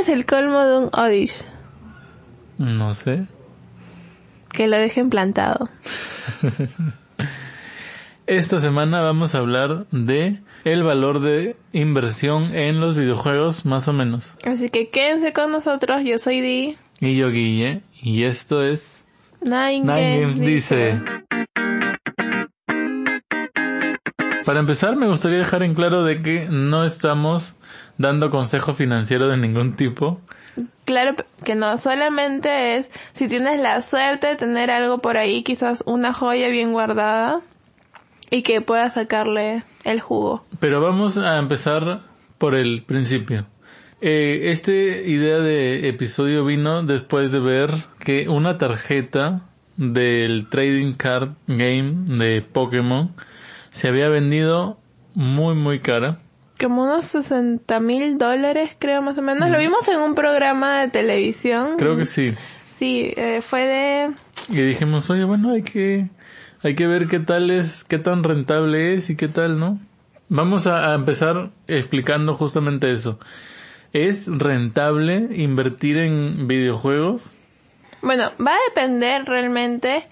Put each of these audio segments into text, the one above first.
es el colmo de un Odish? No sé. Que lo dejen plantado. Esta semana vamos a hablar de el valor de inversión en los videojuegos, más o menos. Así que quédense con nosotros, yo soy Di. Y yo Guille, y esto es Nine, Nine Games, Games dice. Para empezar, me gustaría dejar en claro de que no estamos dando consejo financiero de ningún tipo. Claro que no, solamente es si tienes la suerte de tener algo por ahí, quizás una joya bien guardada y que puedas sacarle el jugo. Pero vamos a empezar por el principio. Eh, esta idea de episodio vino después de ver que una tarjeta del Trading Card Game de Pokémon se había vendido muy muy cara. Como unos 60 mil dólares, creo más o menos. Lo vimos en un programa de televisión. Creo que sí. Sí, eh, fue de... Y dijimos, oye, bueno, hay que, hay que ver qué tal es, qué tan rentable es y qué tal, ¿no? Vamos a, a empezar explicando justamente eso. ¿Es rentable invertir en videojuegos? Bueno, va a depender realmente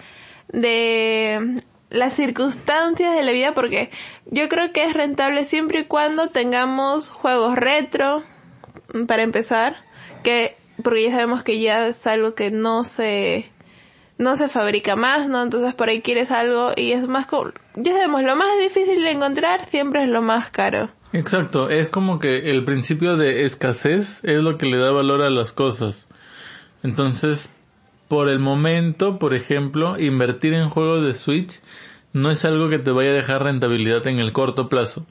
de las circunstancias de la vida porque yo creo que es rentable siempre y cuando tengamos juegos retro para empezar que porque ya sabemos que ya es algo que no se no se fabrica más, ¿no? Entonces por ahí quieres algo y es más ya sabemos lo más difícil de encontrar siempre es lo más caro. Exacto, es como que el principio de escasez es lo que le da valor a las cosas. Entonces, por el momento, por ejemplo, invertir en juegos de Switch no es algo que te vaya a dejar rentabilidad en el corto plazo.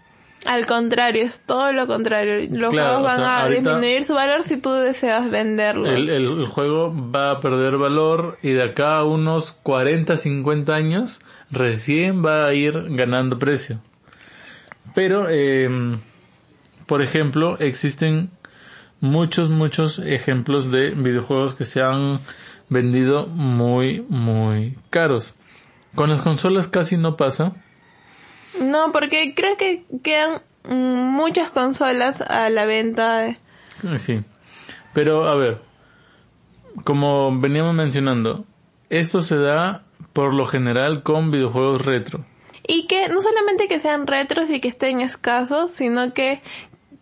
Al contrario, es todo lo contrario. Los Claro, juegos o van sea, a disminuir su valor si tú deseas venderlos. El, el- el juego va a perder valor y de acá a unos 40, 50 años recién va a ir ganando precio. Pero, eh, por ejemplo, existen muchos, muchos ejemplos de videojuegos que se han vendido muy, muy caros. Con las consolas casi no pasa. No, porque creo que quedan muchas consolas a la venta. de- Sí. Pero, a ver, como veníamos mencionando, esto se da por lo general con videojuegos retro. Y que no solamente que sean retros y que estén escasos, sino que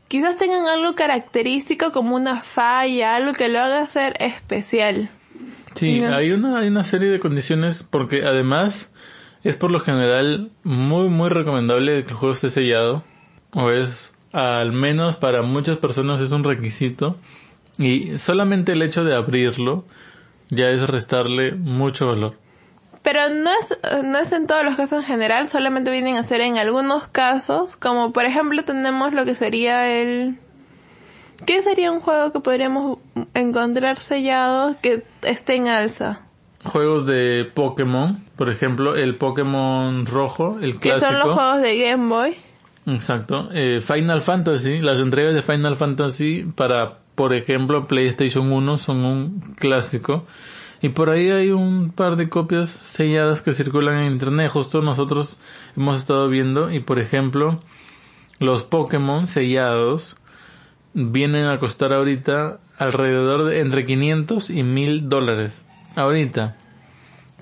quizás tengan algo característico como una falla, algo que lo haga ser especial. Sí, hay una, hay una serie de condiciones porque además es por lo general muy, muy recomendable que el juego esté sellado. O es, al menos para muchas personas es un requisito. Y solamente el hecho de abrirlo ya es restarle mucho valor. Pero no es, no es en todos los casos en general, solamente vienen a ser en algunos casos, como por ejemplo tenemos lo que sería el... ¿Qué sería un juego que podríamos encontrar sellado que esté en alza? Juegos de Pokémon, por ejemplo, el Pokémon rojo, el Que clásico. son los juegos de Game Boy. Exacto. Eh, Final Fantasy, las entregas de Final Fantasy para, por ejemplo, PlayStation 1 son un clásico. Y por ahí hay un par de copias selladas que circulan en internet. Justo nosotros hemos estado viendo y, por ejemplo, los Pokémon sellados vienen a costar ahorita alrededor de entre 500 y 1000 dólares. Ahorita.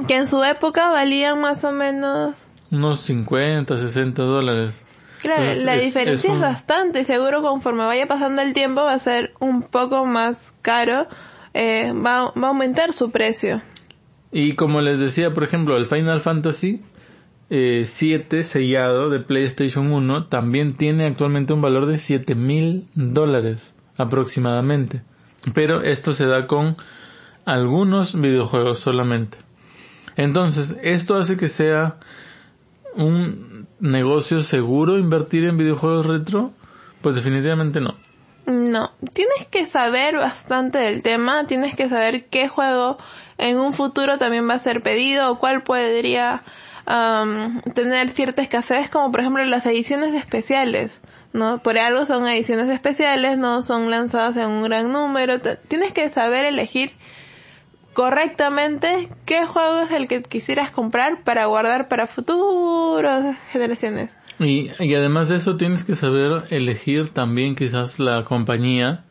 Que en su época valían más o menos... Unos 50, 60 dólares. Claro, la es- diferencia es bastante. Seguro conforme vaya pasando el tiempo va a ser un poco más caro. Eh, va, va a aumentar su precio. Y como les decía, por ejemplo, el Final Fantasy eh, 7 sellado de PlayStation 1 también tiene actualmente un valor de 7 mil dólares aproximadamente. Pero esto se da con algunos videojuegos solamente. Entonces, esto hace que sea un negocio seguro invertir en videojuegos retro. Pues definitivamente no. No, tienes que saber bastante del tema, tienes que saber qué juego en un futuro también va a ser pedido o cuál podría am, tener cierta escasez, como por ejemplo las ediciones especiales, ¿no? Por algo son ediciones especiales, no son lanzadas en un gran número, tienes que saber elegir correctamente qué juego es el que quisieras comprar para guardar para futuras generaciones. Y, y además de eso tienes que saber elegir también quizás la compañía,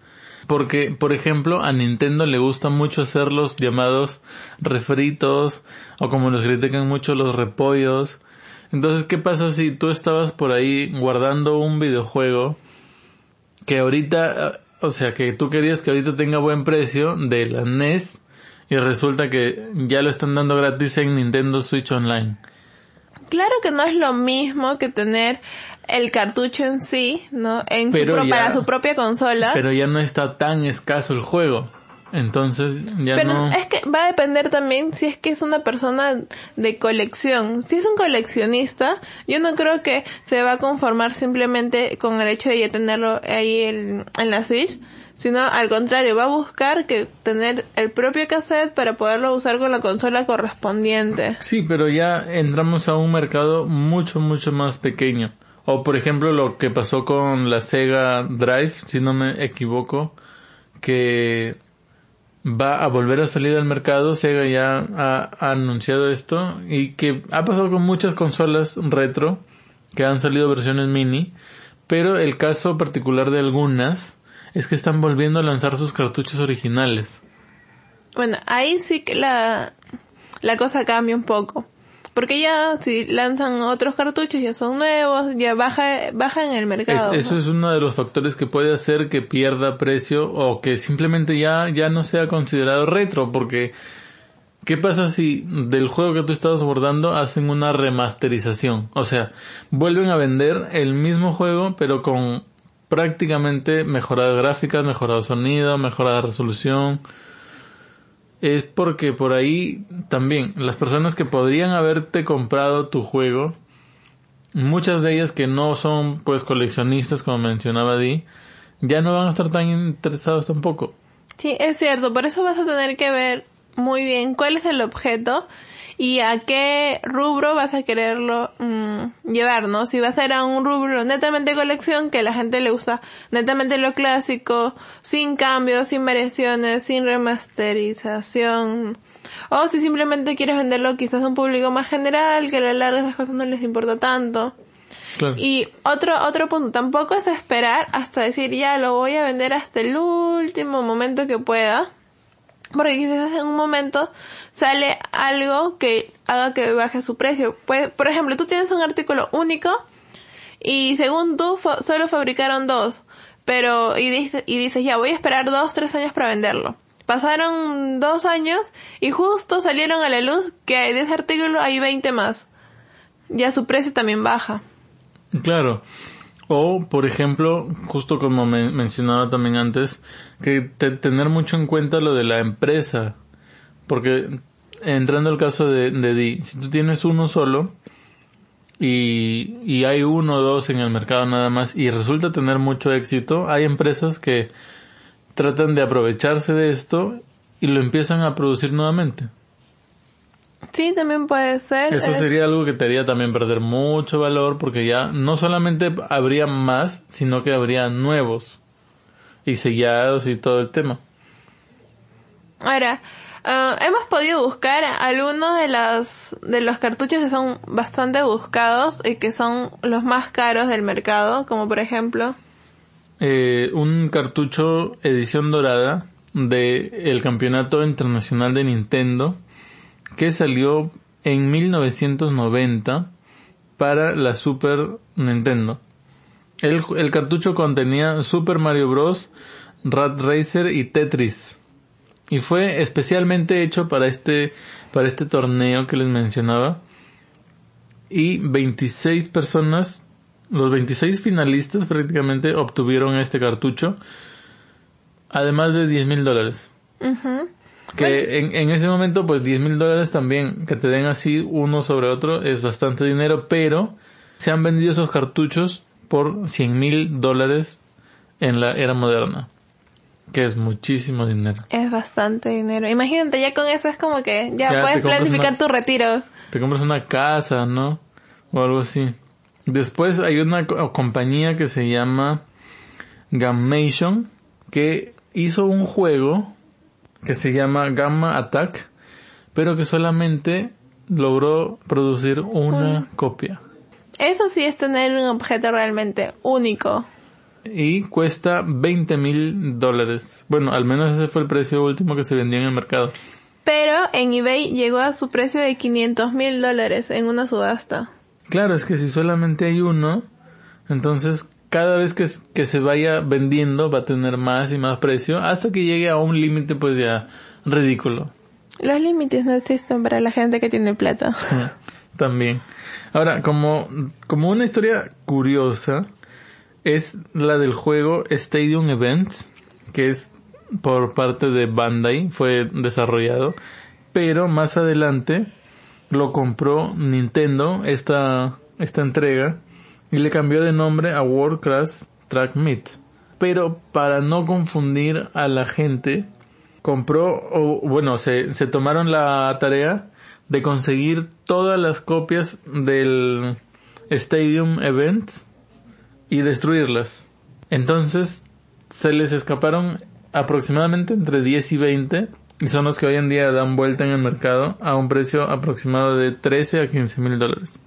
Porque, por ejemplo, a Nintendo le gusta mucho hacer los llamados refritos, o como los critican mucho, los repollos. Entonces, ¿qué pasa si tú estabas por ahí guardando un videojuego que ahorita, o sea, que tú querías que ahorita tenga buen precio de la NES y resulta que ya lo están dando gratis en Nintendo Switch Online? Claro que no es lo mismo que tener el cartucho en sí, ¿no? En su Pero pro- ya- para su propia consola. Pero ya no está tan escaso el juego. Entonces, ya Pero no... es que va a depender también si es que es una persona de colección. Si es un coleccionista, yo no creo que se va a conformar simplemente con el hecho de ya tenerlo ahí en, en la Switch, sino al contrario, va a buscar que tener el propio cassette para poderlo usar con la consola correspondiente. Sí, pero ya entramos a un mercado mucho, mucho más pequeño. O por ejemplo lo que pasó con la Sega Drive, si no me equivoco, que va a volver a salir al mercado. Sega ya ha, ha anunciado esto y que ha pasado con muchas consolas retro que han salido versiones mini. Pero el caso particular de algunas es que están volviendo a lanzar sus cartuchos originales. Bueno, ahí sí que la, la cosa cambia un poco. Porque ya si lanzan otros cartuchos ya son nuevos, ya baja, baja en el Es- mercado. eso es uno de los factores que puede hacer que pierda precio o que simplemente ya, ya no sea considerado retro, porque ¿qué pasa si del juego que tú estabas abordando hacen una remasterización? O sea, vuelven a vender el mismo juego pero con prácticamente mejoradas gráficas, mejorado sonido, mejorada resolución. Es porque por ahí también las personas que podrían haberte comprado tu juego muchas de ellas que no son pues coleccionistas como mencionaba Di ya no van a estar tan interesados tampoco Sí, es cierto, por eso vas a tener que ver muy bien cuál es el objeto y a qué rubro vas a quererlo mm, llevar, ¿no? Si va a ser a un rubro netamente colección, que la gente le gusta netamente lo clásico, sin cambios, sin variaciones, sin remasterización, o si simplemente quieres venderlo quizás a un público más general, que a la larga esas cosas no les importa tanto. claro Y otro, otro punto, tampoco es esperar hasta decir ya lo voy a vender hasta el último momento que pueda. Porque quizás en un momento sale algo que haga que baje su precio. Pues, por ejemplo, tú tienes un artículo único y según tú solo fabricaron dos. Pero, y, dice- y dices ya voy a esperar dos, tres años para venderlo. Pasaron dos años y justo salieron a la luz que de ese artículo hay 20 más. Ya su precio también baja. claro o por ejemplo justo como me mencionaba también antes que te- tener mucho en cuenta lo de la empresa porque entrando al caso de, de Di si tú tienes uno solo y, y hay uno o dos en el mercado nada más y resulta tener mucho éxito, hay empresas que tratan de aprovecharse de esto y lo empiezan a producir nuevamente. Sí, también puede ser. Eso sería algo que te haría también perder mucho valor porque ya no solamente habría más, sino que habría nuevos y sellados y todo el tema. Ahora, ah, hemos podido buscar algunos de los, de los cartuchos que son bastante buscados y que son los más caros del mercado, como por ejemplo, Eh, un cartucho edición dorada de el campeonato internacional de Nintendo que salió en 1990 para la Super Nintendo. El, cartucho contenía Super Mario Bros, Rat Racer y Tetris. Y fue especialmente hecho para este, para este torneo que les mencionaba. Y 26 personas, los 26 finalistas prácticamente obtuvieron este cartucho. Además de 10 mil dólares. Que en, en ese momento, pues 10 mil dólares también, que te den así uno sobre otro, es bastante dinero, pero se han vendido esos cartuchos por 100 mil dólares en la era moderna. Que es muchísimo dinero. es bastante dinero. Imagínate, ya con eso es como que ya, puedes planificar una- tu retiro. Te compras una casa, ¿no? O algo así. Después hay una co- compañía que se llama Gammation que hizo un juego que se llama Gamma Attack, pero que solamente logró producir una copia. Eso sí es tener un objeto realmente único. y cuesta 20 mil dólares. Bueno, al menos ese fue el precio último que se vendía en el mercado. Pero en eBay llegó a su precio de 500 mil dólares en una subasta. Claro, es que si solamente hay uno, entonces cada vez que, que se vaya vendiendo va a tener más y más precio hasta que llegue a un límite pues ya ridículo. Los límites no existen para la gente que tiene plata. También. Ahora, como, como una historia curiosa, es la del juego Stadium Events, que es por parte de Bandai, fue desarrollado, pero más adelante lo compró Nintendo, esta, esta entrega, y le cambió de nombre a Warcraft Track Meet. Pero para no confundir a la gente, compró, o bueno, se, se tomaron la tarea de conseguir todas las copias del Stadium Events y destruirlas. Entonces se les escaparon aproximadamente entre 10 y 20 y son los que hoy en día dan vuelta en el mercado a un precio aproximado de 13 a 15 mil dólares.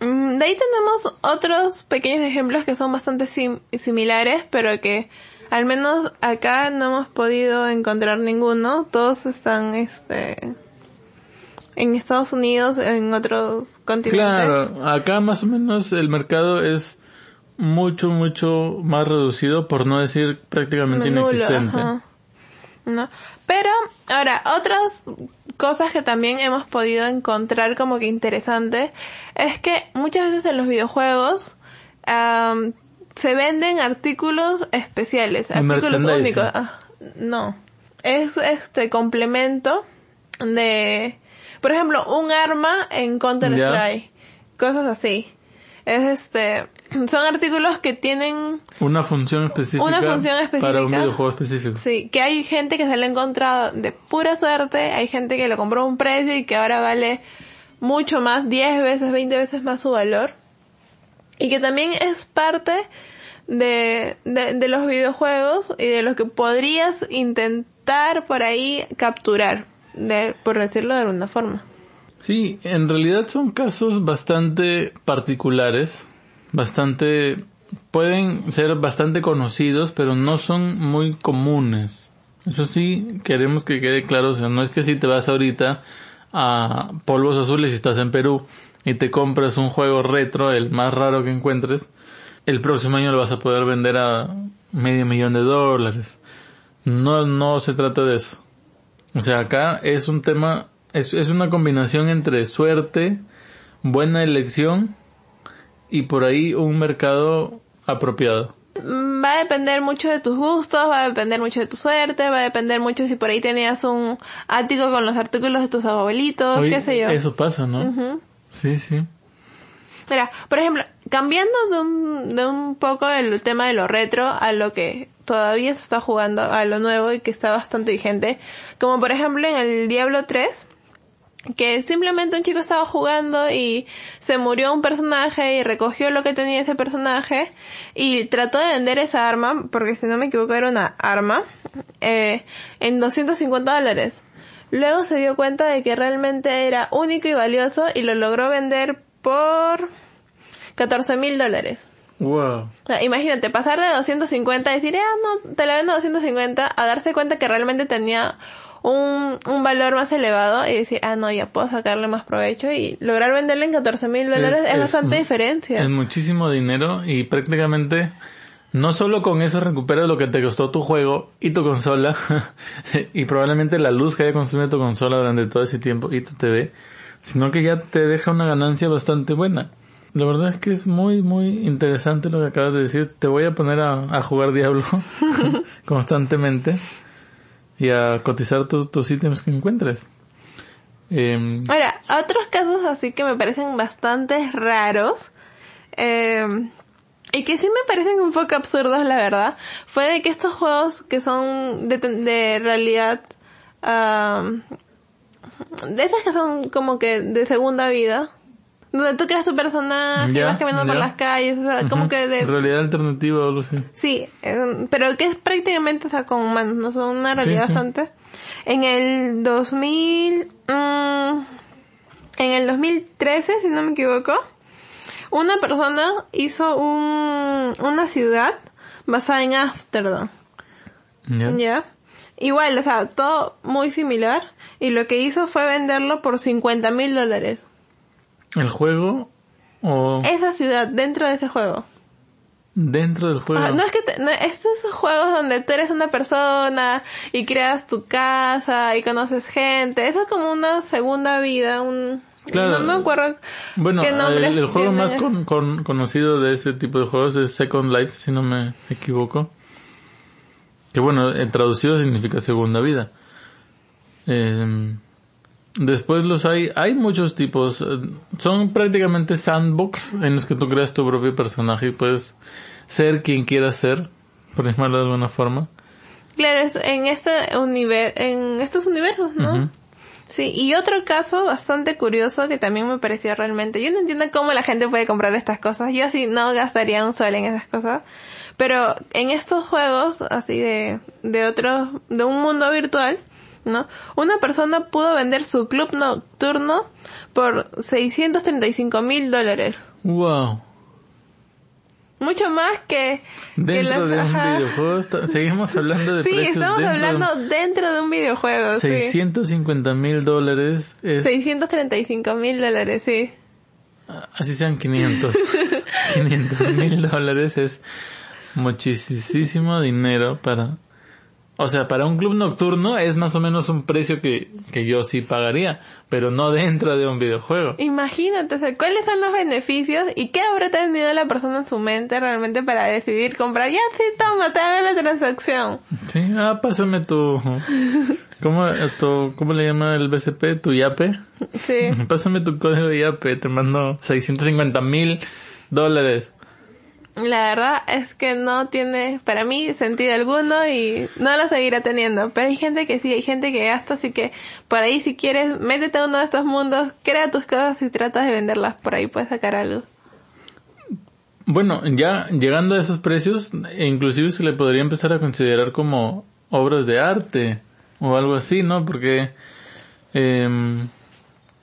Mm, de ahí tenemos otros pequeños ejemplos que son bastante similares, pero que al menos acá no hemos podido encontrar ninguno. Todos están este en Estados Unidos, en otros continentes. Claro, acá más o menos el mercado es mucho, mucho más reducido, por no decir prácticamente inexistente. No. Pero, ahora, otras cosas que también hemos podido encontrar como que interesantes es que muchas veces en los videojuegos se venden artículos especiales, artículos únicos. Ah, no. Es este complemento de, por ejemplo, un arma en Counter Strike. Cosas así. Es este, son artículos que tienen una función específica, una función específica para un videojuego específico. Sí, que hay gente que se lo ha encontrado de pura suerte, hay gente que lo compró a un precio y que ahora vale mucho más, 10 veces, 20 veces más su valor. Y que también es parte de, de, los videojuegos y de lo que podrías intentar por ahí capturar, de, por decirlo de alguna forma. Sí, en realidad son casos bastante particulares bastante, pueden ser bastante conocidos, pero no son muy comunes. Eso sí, queremos que quede claro, o sea, no es que si te vas ahorita a Polvos Azules y estás en Perú y te compras un juego retro, el más raro que encuentres, el próximo año lo vas a poder vender a medio millón de dólares. No, no se trata de eso. O sea, acá es un tema, es, es una combinación entre suerte, buena elección y por ahí un mercado apropiado. Va a depender mucho de tus gustos, va a depender mucho de tu suerte, va a depender mucho si por ahí tenías un ático con los artículos de tus abuelitos, qué sé yo. Eso pasa, ¿no? Sí, sí. Mira, por ejemplo, cambiando de un, de un poco el tema de lo retro a lo que todavía se está jugando, a lo nuevo y que está bastante vigente, como por ejemplo en el Diablo 3, que simplemente un chico estaba jugando y se murió un personaje y recogió lo que tenía ese personaje y trató de vender esa arma, porque si no me equivoco era una arma, eh, en 250 dólares. Luego se dio cuenta de que realmente era único y valioso y lo logró vender por 14 mil dólares. Wow. imagínate, pasar de 250 y decir, ah, no, te la vendo a 250, a darse cuenta que realmente tenía un, un valor más elevado y decir, ah, no, ya puedo sacarle más provecho y lograr venderle en 14 mil dólares es, bastante diferencia. Es muchísimo dinero y prácticamente no solo con eso recuperas lo que te costó tu juego y tu consola y probablemente la luz que haya consumido tu consola durante todo ese tiempo y tu TV, sino que ya te deja una ganancia bastante buena. La verdad es que es muy, muy interesante lo que acabas de decir. Te voy a poner a, a jugar Diablo constantemente y a cotizar tus ítems que encuentres. Eh, Ahora, otros casos así que me parecen bastante raros eh, y que sí me parecen un poco absurdos, la verdad, fue de que estos juegos que son de, de realidad, de esas que son como que de segunda vida, donde tú creas tu personaje, vas caminando por las calles, o sea, como que de... Realidad alternativa o algo así. Sí, pero que es prácticamente, o sea, con humanos, no son una realidad bastante. En el 2000, mm, en el 2013, si no me equivoco, una persona hizo un, una ciudad basada en Amsterdam. ¿Ya? ¿Ya? Igual, o sea, todo muy similar. Y lo que hizo fue venderlo por 50 mil dólares. ¿El juego o Esa ciudad, dentro de ese juego. dentro del juego? Ah, no es que te- no, estos juegos donde tú eres una persona y creas tu casa y conoces gente, eso es como una segunda vida, un Claro. no me acuerdo Bueno, qué nombre el, el juego tiene. más con- con- conocido de ese tipo de juegos es Second Life, si no me equivoco. Que bueno, eh, traducido significa segunda vida. Eh, después los hay, hay muchos tipos. eh, Son prácticamente sandbox en los que tú creas tu propio personaje y puedes ser quien quieras ser, por llamarlo de alguna forma. Claro, es en este univer en estos universos, ¿no? Sí, y otro caso bastante curioso que también me pareció realmente, yo no entiendo cómo la gente puede comprar estas cosas, yo así no gastaría un sol en esas cosas, pero en estos juegos así de, de otro, de un mundo virtual, ¿no? Una persona pudo vender su club nocturno por 635 mil dólares. Wow. Mucho más que... que Dentro las- de un videojuego, está- seguimos hablando de Sí, precios estamos dentro hablando dentro de un videojuego. sí. 650 mil dólares es 635 mil dólares, sí. así sean 500 500 mil dólares es muchísimo dinero para o sea para un club nocturno es más o menos un precio que, que yo sí pagaría pero no dentro de un videojuego Imagínate, o sea, ¿cuáles son los beneficios y qué habrá tenido la persona en su mente realmente para decidir comprar? Ya, sí, toma, te hago la transacción. sí ah pásame tu cómo tu, cómo le llama el BCP tu yape Sí. pásame tu código de yape te mando 650 mil dólares La verdad es que no tiene para mí sentido alguno y no lo seguirá teniendo. Pero hay gente que sí, hay gente que gasta, así que por ahí si quieres, métete a uno de estos mundos, crea tus cosas y tratas de venderlas. Por ahí puedes sacar algo. Bueno, ya llegando a esos precios, inclusive se le podría empezar a considerar como obras de arte o algo así, ¿no? Porque em,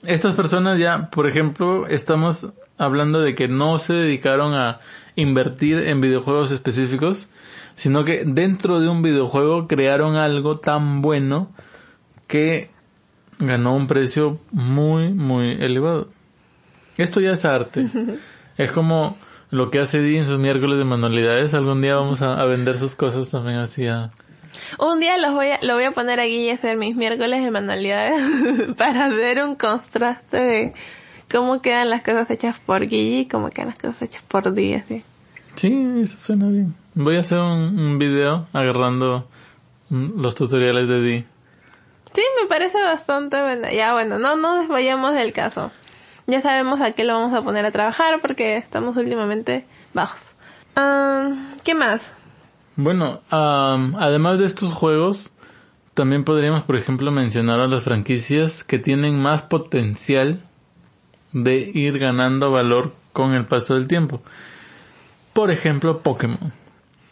estas personas ya, por ejemplo, estamos hablando de que no se dedicaron a invertir en videojuegos específicos, sino que dentro de un videojuego crearon algo tan bueno que ganó un precio muy, muy elevado. Esto ya es arte. Es como lo que hace Dee en sus miércoles de manualidades. Algún día vamos a, a vender sus cosas también así a... Un día los voy a, lo voy a poner aquí y hacer mis miércoles de manualidades para hacer un contraste de cómo quedan las cosas hechas por Guille y cómo quedan las cosas hechas por Dee, así. Sí, eso suena bien. Voy a hacer un, un video agarrando mm, los tutoriales de Dee. Sí, me parece bastante buena. Ya bueno, no nos vayamos del caso. Ya sabemos a qué lo vamos a poner a trabajar porque estamos últimamente bajos. Ah, ¿Qué más? Bueno, am, además de estos juegos, también podríamos, por ejemplo, mencionar a las franquicias que tienen más potencial de ir ganando valor con el paso del tiempo. Por ejemplo, Pokémon.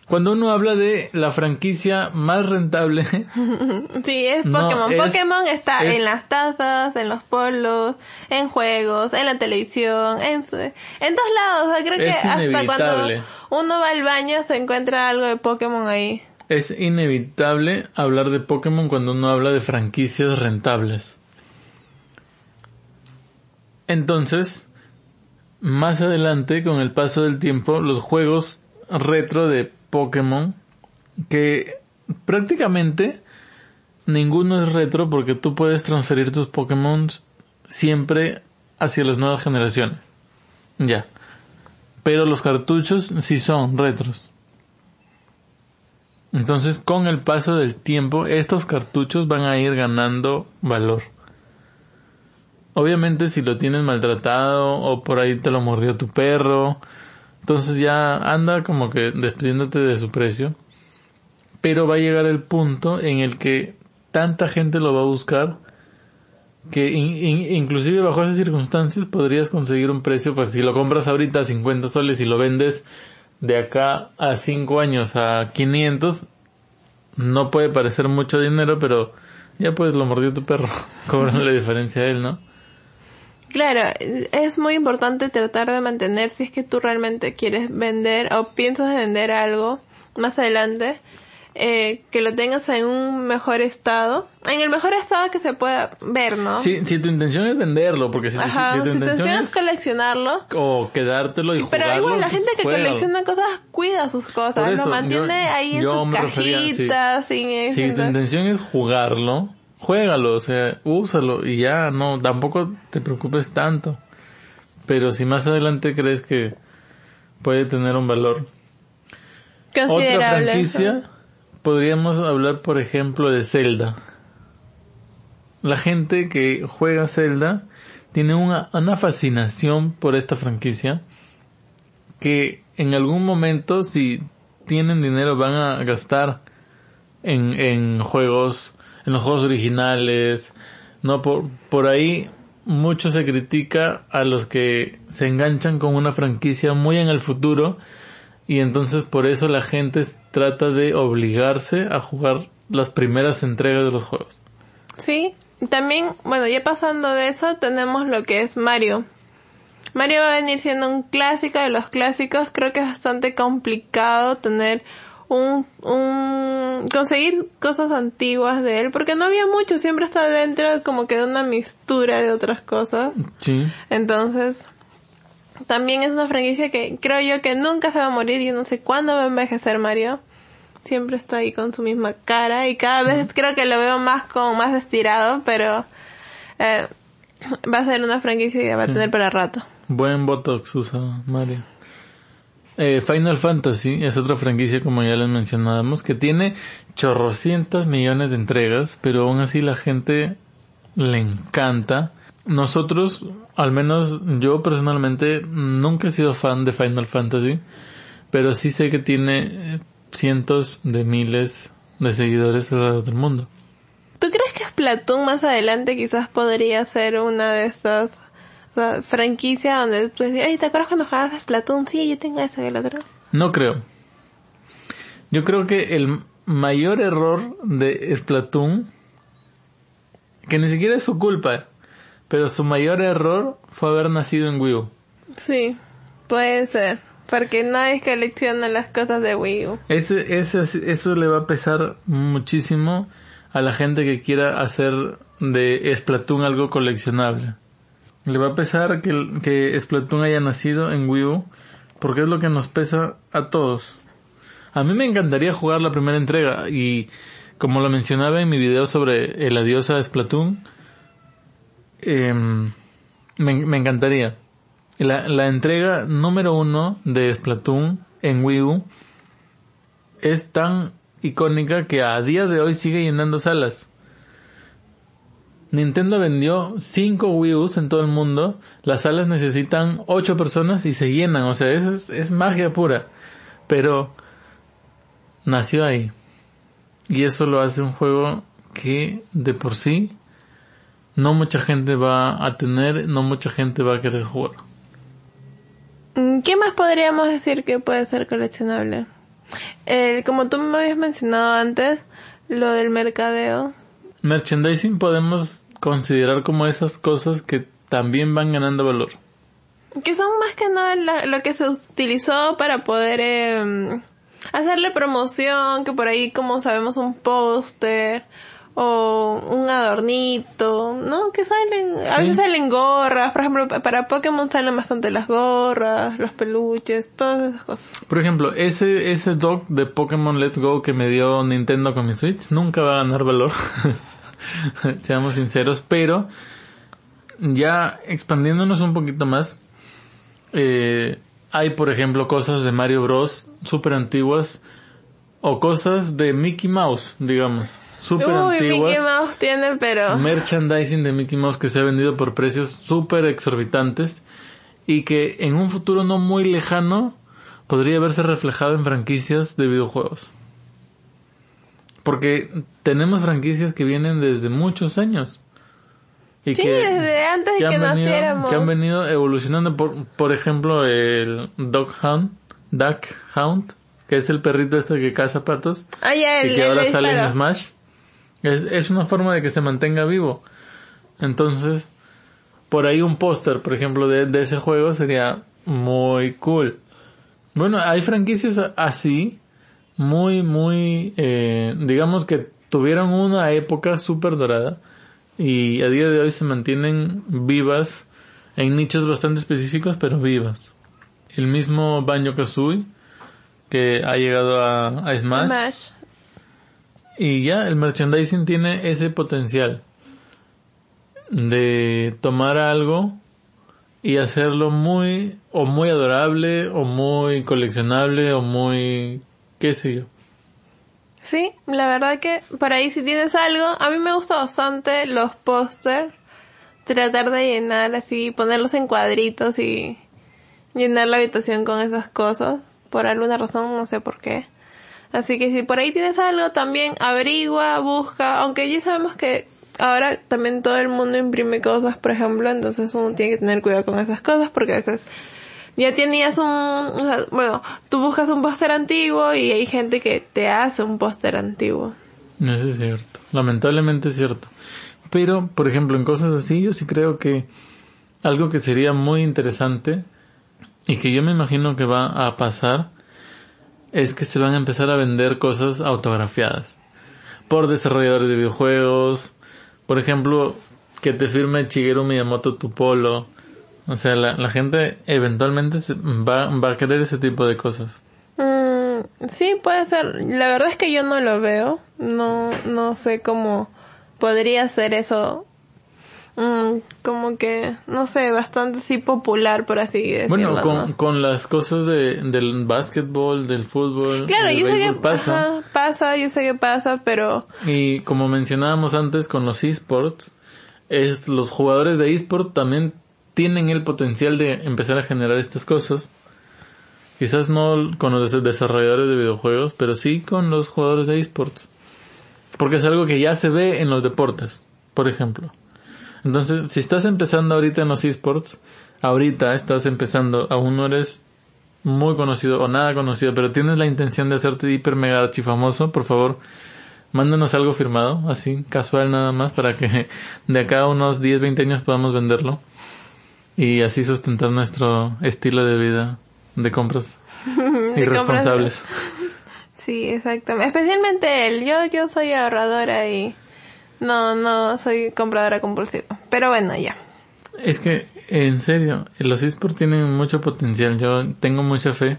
Cuando uno habla de la franquicia más rentable, Sí, es No, Pokémon. es- Pokémon está es- en las tazas, en los polos, en juegos, en la televisión, en, en todos lados. O sea, creo que hasta cuando uno va al baño se encuentra algo de Pokémon ahí. es inevitable hablar de Pokémon cuando uno habla de franquicias rentables. Entonces, más adelante, con el paso del tiempo, los juegos retro de Pokémon, que prácticamente ninguno es retro porque tú puedes transferir tus Pokémon siempre hacia las nuevas generaciones. Ya. Pero los cartuchos sí son retros. Entonces, con el paso del tiempo, estos cartuchos van a ir ganando valor. Obviamente, si lo tienes maltratado o por ahí te lo mordió tu perro, entonces ya anda como que despidiéndote de su precio. Pero va a llegar el punto en el que tanta gente lo va a buscar que in- in- inclusive bajo esas circunstancias podrías conseguir un precio, pues si lo compras ahorita a 50 soles y lo vendes de acá a 5 años a 500, no puede parecer mucho dinero, pero ya pues lo mordió tu perro, cobran la diferencia a él, ¿no? Claro, es muy importante tratar de mantener si es que tú realmente quieres vender o piensas vender algo más adelante, eh, que lo tengas en un mejor estado, en el mejor estado que se pueda ver, ¿no? Si, si tu intención es venderlo, porque si, Ajá, si tu si tu intención intención es coleccionarlo, o quedártelo y pero jugarlo, igual la gente que colecciona cosas cuida sus cosas, eso, lo mantiene yo- ahí en yo su me refería, sí. sin Si tu sin- intención es jugarlo, juégalo, o sea, úsalo y ya, no, tampoco te preocupes tanto. Pero si más adelante crees que puede tener un valor. Otra franquicia, podríamos hablar por ejemplo de Zelda. La gente que juega Zelda tiene una, una fascinación por esta franquicia que en algún momento si tienen dinero van a gastar en, en juegos, en los juegos originales, no por, por ahí mucho se critica a los que se enganchan con una franquicia muy en el futuro y entonces por eso la gente trata de obligarse a jugar las primeras entregas de los juegos. Sí, también, bueno, ya pasando de eso, tenemos lo que es Mario. Mario va a venir siendo un clásico de los clásicos. Creo que es bastante complicado tener un, un, conseguir cosas antiguas de él, porque no había mucho, siempre está dentro como que de una mistura de otras cosas. Sí. Entonces, también es una franquicia que creo yo que nunca se va a morir. Yo no sé cuándo va a envejecer Mario. Siempre está ahí con su misma cara y cada vez creo que lo veo más con más estirado, pero eh, va a ser una franquicia que va a tener para rato. Buen Botox usa Mario. Eh, Final Fantasy es otra franquicia como ya les mencionábamos que tiene chorrocientas millones de entregas, pero aún así la gente le encanta. Nosotros, al menos yo personalmente, nunca he sido fan de Final Fantasy, pero sí sé que tiene eh, cientos de miles de seguidores alrededor del mundo. ¿Tú crees que Splatoon más adelante quizás podría ser una de esas o sea, franquicias donde ay, ¿te acuerdas cuando jugabas a Splatoon? Sí, yo tengo esa y el otro. No creo. Yo creo que el mayor error de Splatoon, que ni siquiera es su culpa, pero su mayor error fue haber nacido en Wii U. Sí, puede ser. Porque nadie colecciona las cosas de Wii U. Ese, ese, eso le va a pesar muchísimo a la gente que quiera hacer de Splatoon algo coleccionable. Le va a pesar que, que Splatoon haya nacido en Wii U, porque es lo que nos pesa a todos. A mí me encantaría jugar la primera entrega y como lo mencionaba en mi video sobre el adiós a Splatoon, em, me, me encantaría. La, la entrega número uno de Splatoon en Wii U es tan icónica que a día de hoy sigue llenando salas. Nintendo vendió 5 Wii U's en todo el mundo. Las salas necesitan 8 personas y se llenan. O sea, es, es magia pura. Pero nació ahí. Y eso lo hace un juego que de por sí no mucha gente va a tener, no mucha gente va a querer jugar. Mm, ¿Qué más podríamos decir que puede ser coleccionable? El, como tú me habías mencionado antes, lo del mercadeo. Merchandising podemos considerar como esas cosas que también van ganando valor. Que son más que nada la- lo que se utilizó para poder eh, hacerle promoción, que por ahí como sabemos un póster o un adornito, ¿no? Que salen, a Sí. veces salen gorras, por ejemplo, pa- para Pokémon salen bastante las gorras, los peluches, todas esas cosas. Por ejemplo, ese, ese dock de Pokémon Let's Go que me dio Nintendo con mi Switch nunca va a ganar valor. Seamos sinceros, pero ya expandiéndonos un poquito más, eh, hay por ejemplo cosas de Mario Bros. super antiguas o cosas de Mickey Mouse, digamos, super Uy, antiguas. Mickey Mouse tiene, pero... merchandising de Mickey Mouse que se ha vendido por precios súper exorbitantes y que en un futuro no muy lejano podría verse reflejado en franquicias de videojuegos. Porque tenemos franquicias que vienen desde muchos años. Y Sí, desde antes de que han venido, naciéramos. que han venido evolucionando. Por, por ejemplo, el Dog Hound, Duck Hound, que es el perrito este que caza patos Ah, ya, y que el ahora sale en. Smash. Es, es una forma de que se mantenga vivo. Entonces, por ahí un póster, por ejemplo, de, de ese juego sería muy cool. Bueno, hay franquicias así muy, muy, eh, digamos que tuvieron una época súper dorada y a día de hoy se mantienen vivas en nichos bastante específicos, pero vivas. El mismo Banjo Kazooie que ha llegado a, a Smash. Smash. Y ya el merchandising tiene ese potencial de tomar algo y hacerlo muy o muy adorable o muy coleccionable o muy qué sé yo. Sí, la verdad que por ahí si tienes algo, a mí me gusta bastante los póster, tratar de llenar así, ponerlos en cuadritos y llenar la habitación con esas cosas, por alguna razón, no sé por qué. Así que si por ahí tienes algo, también averigua, busca, aunque ya sabemos que ahora también todo el mundo imprime cosas, por ejemplo, entonces uno tiene que tener cuidado con esas cosas porque a veces ya tenías un, o sea, bueno, tú buscas un póster antiguo y hay gente que te hace un póster antiguo. Eso es cierto, lamentablemente es cierto. Pero, por ejemplo, en cosas así, yo sí creo que algo que sería muy interesante y que yo me imagino que va a pasar es que se van a empezar a vender cosas autografiadas por desarrolladores de videojuegos, por ejemplo, que te firme Shigeru Miyamoto tu polo. O sea, la, la gente eventualmente va, va a querer ese tipo de cosas. Mm, sí, puede ser. La verdad es que yo no lo veo. No, no sé cómo podría ser eso. Mm, como que, no sé, bastante así popular, por así decirlo. Bueno, con, ¿no? con las cosas de, del básquetbol, del fútbol, Claro, del yo sé que pasa. ajá, pasa, yo sé que pasa, pero Y como mencionábamos antes con los esports, es los jugadores de esport también tienen el potencial de empezar a generar estas cosas. Quizás no con los des- desarrolladores de videojuegos, pero sí con los jugadores de esports. Porque es algo que ya se ve en los deportes, por ejemplo. Entonces, si estás empezando ahorita en los esports, ahorita estás empezando, aún no eres muy conocido o nada conocido, pero tienes la intención de hacerte hiper mega archifamoso, por favor, mándanos algo firmado, así, casual nada más, para que de acá a unos 10, 20 años podamos venderlo y así sustentar nuestro estilo de vida de compras irresponsables. sí, exactamente. Especialmente él. Yo, yo soy ahorradora y no, no soy compradora compulsiva. Pero bueno, ya. Es que, en serio, los esports tienen mucho potencial, yo tengo mucha fe.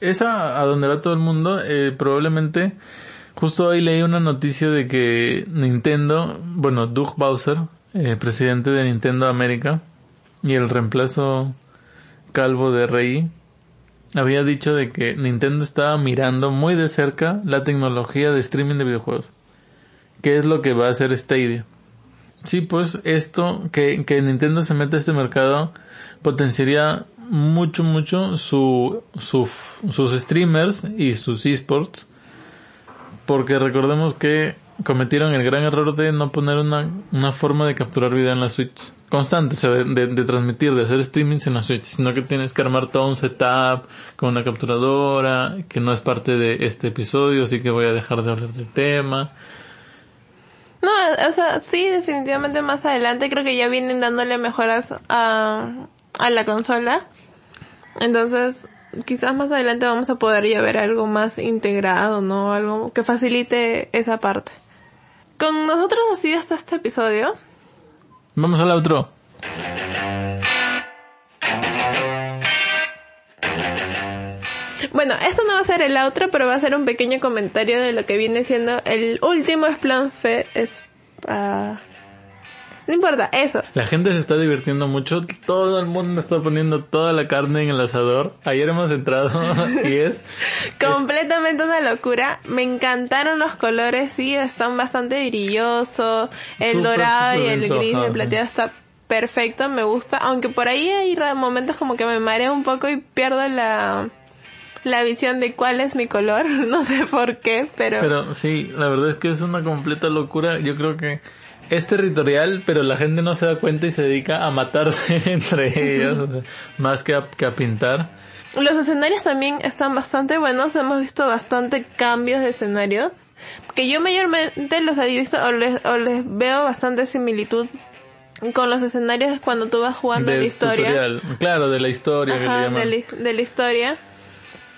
Es a, a donde va todo el mundo, eh, probablemente, justo hoy leí una noticia de que Nintendo, bueno, Doug Bowser, eh, presidente de Nintendo América, y el reemplazo calvo de RI, había dicho de que Nintendo estaba mirando muy de cerca la tecnología de streaming de videojuegos. ¿Qué es lo que va a hacer Stadia? Sí, pues esto, que, que Nintendo se meta a este mercado, potenciaría mucho, mucho su, su, sus streamers y sus esports. Porque recordemos que cometieron el gran error de no poner una, una forma de capturar video en la Switch constante, o sea, de, de, de transmitir, de hacer streamings en la Switch, sino que tienes que armar todo un setup con una capturadora, que no es parte de este episodio, así que voy a dejar de hablar del tema. No, o sea, sí, definitivamente más adelante creo que ya vienen dándole mejoras a, a la consola. Entonces, quizás más adelante vamos a poder ya ver algo más integrado, ¿no? Algo que facilite esa parte. Con nosotros ha sido hasta este episodio. Vamos al outro. Bueno, esto no va a ser el outro, pero va a ser un pequeño comentario de lo que viene siendo el último Splan Fe. Es, ah, no importa, eso. La gente se está divirtiendo mucho, todo el mundo está poniendo toda la carne en el asador. Ayer hemos entrado y es Completamente una locura. Me encantaron los colores, sí, están bastante brillosos. El dorado y el gris, el plateado está perfecto, me gusta. Aunque por ahí hay momentos como que me mareo un poco y pierdo la, la visión de cuál es mi color. No sé por qué, pero... Pero sí, la verdad es que es una completa locura. Yo creo que es territorial, pero la gente no se da cuenta y se dedica a matarse entre ellos, más que a, que a pintar. Los escenarios también están bastante buenos, hemos visto bastante cambios de escenario, que yo mayormente los he visto o les, o les veo bastante similitud con los escenarios cuando tú vas jugando Del la historia. tutorial. Claro, de la historia que le Ajá, llaman. de, la, de la historia.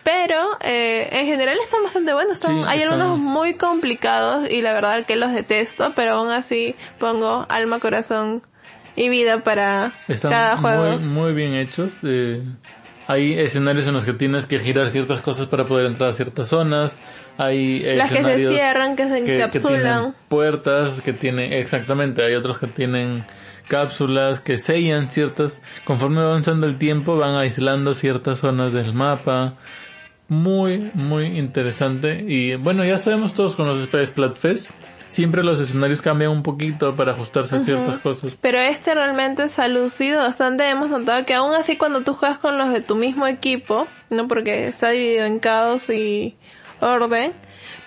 Pero eh, en general están bastante buenos. Son, Sí, hay están- algunos muy complicados y la verdad que los detesto, pero aún así pongo alma, corazón y vida para Están cada juego. muy, muy bien hechos. eh, hay escenarios en los que tienes que girar ciertas cosas para poder entrar a ciertas zonas. Hay Las que se cierran, que se que, que tienen encapsulan. puertas, que tienen, exactamente, hay otros que tienen cápsulas que sellan ciertas, conforme va avanzando el tiempo van aislando ciertas zonas del mapa. Muy, muy interesante. Y bueno, ya sabemos todos con los Splatfest, siempre los escenarios cambian un poquito para ajustarse a ciertas cosas. Pero este realmente se ha lucido bastante. Hemos notado que aún así cuando tú juegas con los de tu mismo equipo, no porque está dividido en caos y orden,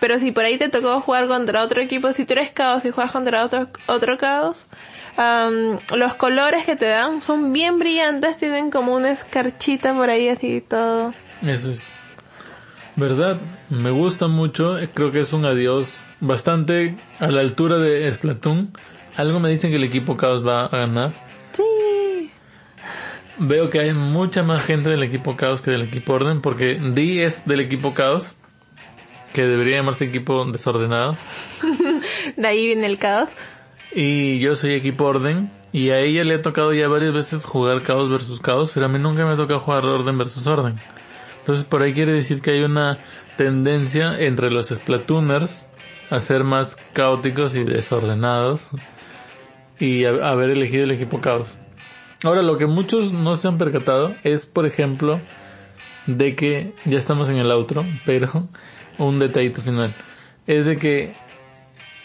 pero si por ahí te tocó jugar contra otro equipo, si tú eres caos y juegas contra otro, otro caos, am, los colores que te dan son bien brillantes, tienen como una escarchita por ahí así todo. Eso es. ¿Verdad? Me gusta mucho. Creo que es un adiós bastante a la altura de Splatoon. Algo me dicen que el equipo Chaos va a ganar. Sí. Veo que hay mucha más gente del equipo Chaos que del equipo Orden, porque Dee es del equipo Chaos, que debería llamarse equipo desordenado, De ahí viene el caos. y yo soy equipo Orden, y a ella le ha tocado ya varias veces jugar Chaos versus Chaos, pero a mí nunca me ha tocado jugar Orden versus Orden. Entonces por ahí quiere decir que hay una tendencia entre los Splatooners a ser más caóticos y desordenados y a- haber elegido el equipo Chaos. Ahora, lo que muchos no se han percatado es, por ejemplo, de que ya estamos en el outro, pero un detallito final. Es de que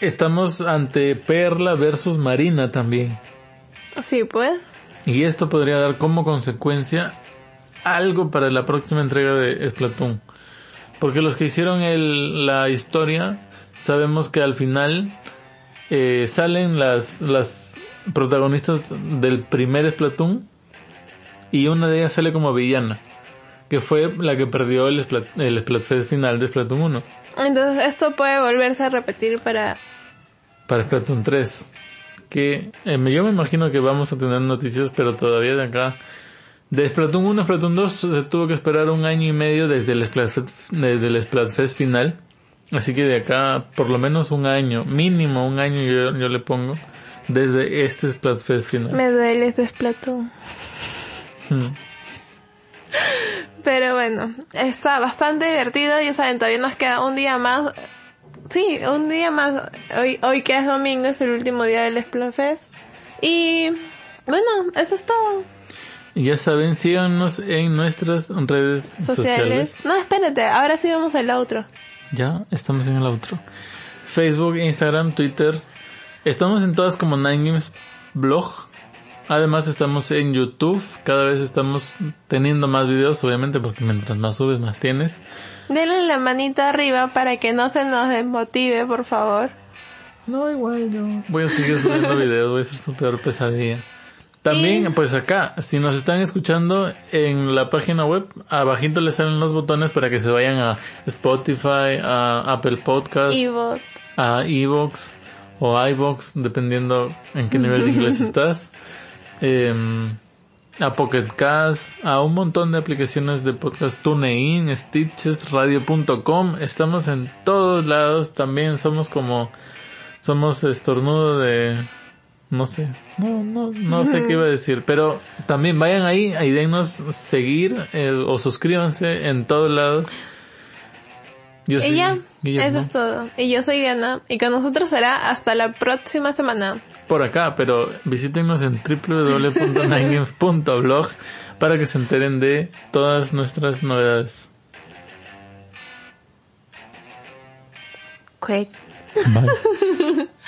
estamos ante Perla versus Marina también. Sí, pues. Y esto podría dar como consecuencia algo para la próxima entrega de Splatoon. Porque los que hicieron el, la historia, sabemos que al final eh, salen las, las protagonistas del primer Splatoon y una de ellas sale como villana, que fue la que perdió el, Splat, el Splatfest final de Splatoon 1 Entonces esto puede volverse a repetir para... para Splatoon 3. Que eh, yo me imagino que vamos a tener noticias, pero todavía de acá. De Splatoon 1 a Splatoon 2 se tuvo que esperar un año y medio desde el Splatfest, desde el Splatfest final. Así que de acá por lo menos un año, mínimo un año yo, yo le pongo, desde este Splatfest final. Me duele este Splatoon. Hmm. Pero bueno, está bastante divertido. Ya saben, todavía nos queda un día más. Sí, un día más. Hoy, hoy que es domingo, es el último día del Splatfest. Y bueno, eso es todo. Y ya saben, síganos en nuestras redes Sociales. sociales. No, espérate, ahora sí vamos al outro. Ya estamos en el outro. Facebook, Instagram, Twitter. Estamos en todas como Nine Games Blog. Además estamos en YouTube. Cada vez estamos teniendo más videos, obviamente, porque mientras más subes, más tienes. Denle la manita arriba para que no se nos desmotive, por favor. No, igual yo voy a seguir subiendo videos, voy a ser su peor pesadilla. También, pues acá, si nos están escuchando en la página web, abajito les salen los botones para que se vayan a Spotify, a Apple Podcasts. Evox. a Evox o iBox, dependiendo en qué nivel de inglés estás. Em, a Pocket Cast, a un montón de aplicaciones de podcast TuneIn, Stitches, Radio.com. Estamos en todos lados. También somos como, somos estornudo de, no sé, no, no, no sé qué iba a decir. Pero también vayan ahí y denos seguir eh, o suscríbanse en todos lados. Yo Y soy ya, Guillermo. eso es todo. Y yo soy Diana, y con nosotros será hasta la próxima semana. por acá, pero visítenos en www.ninegames.blog para que se enteren de todas nuestras novedades. Quick. Bye.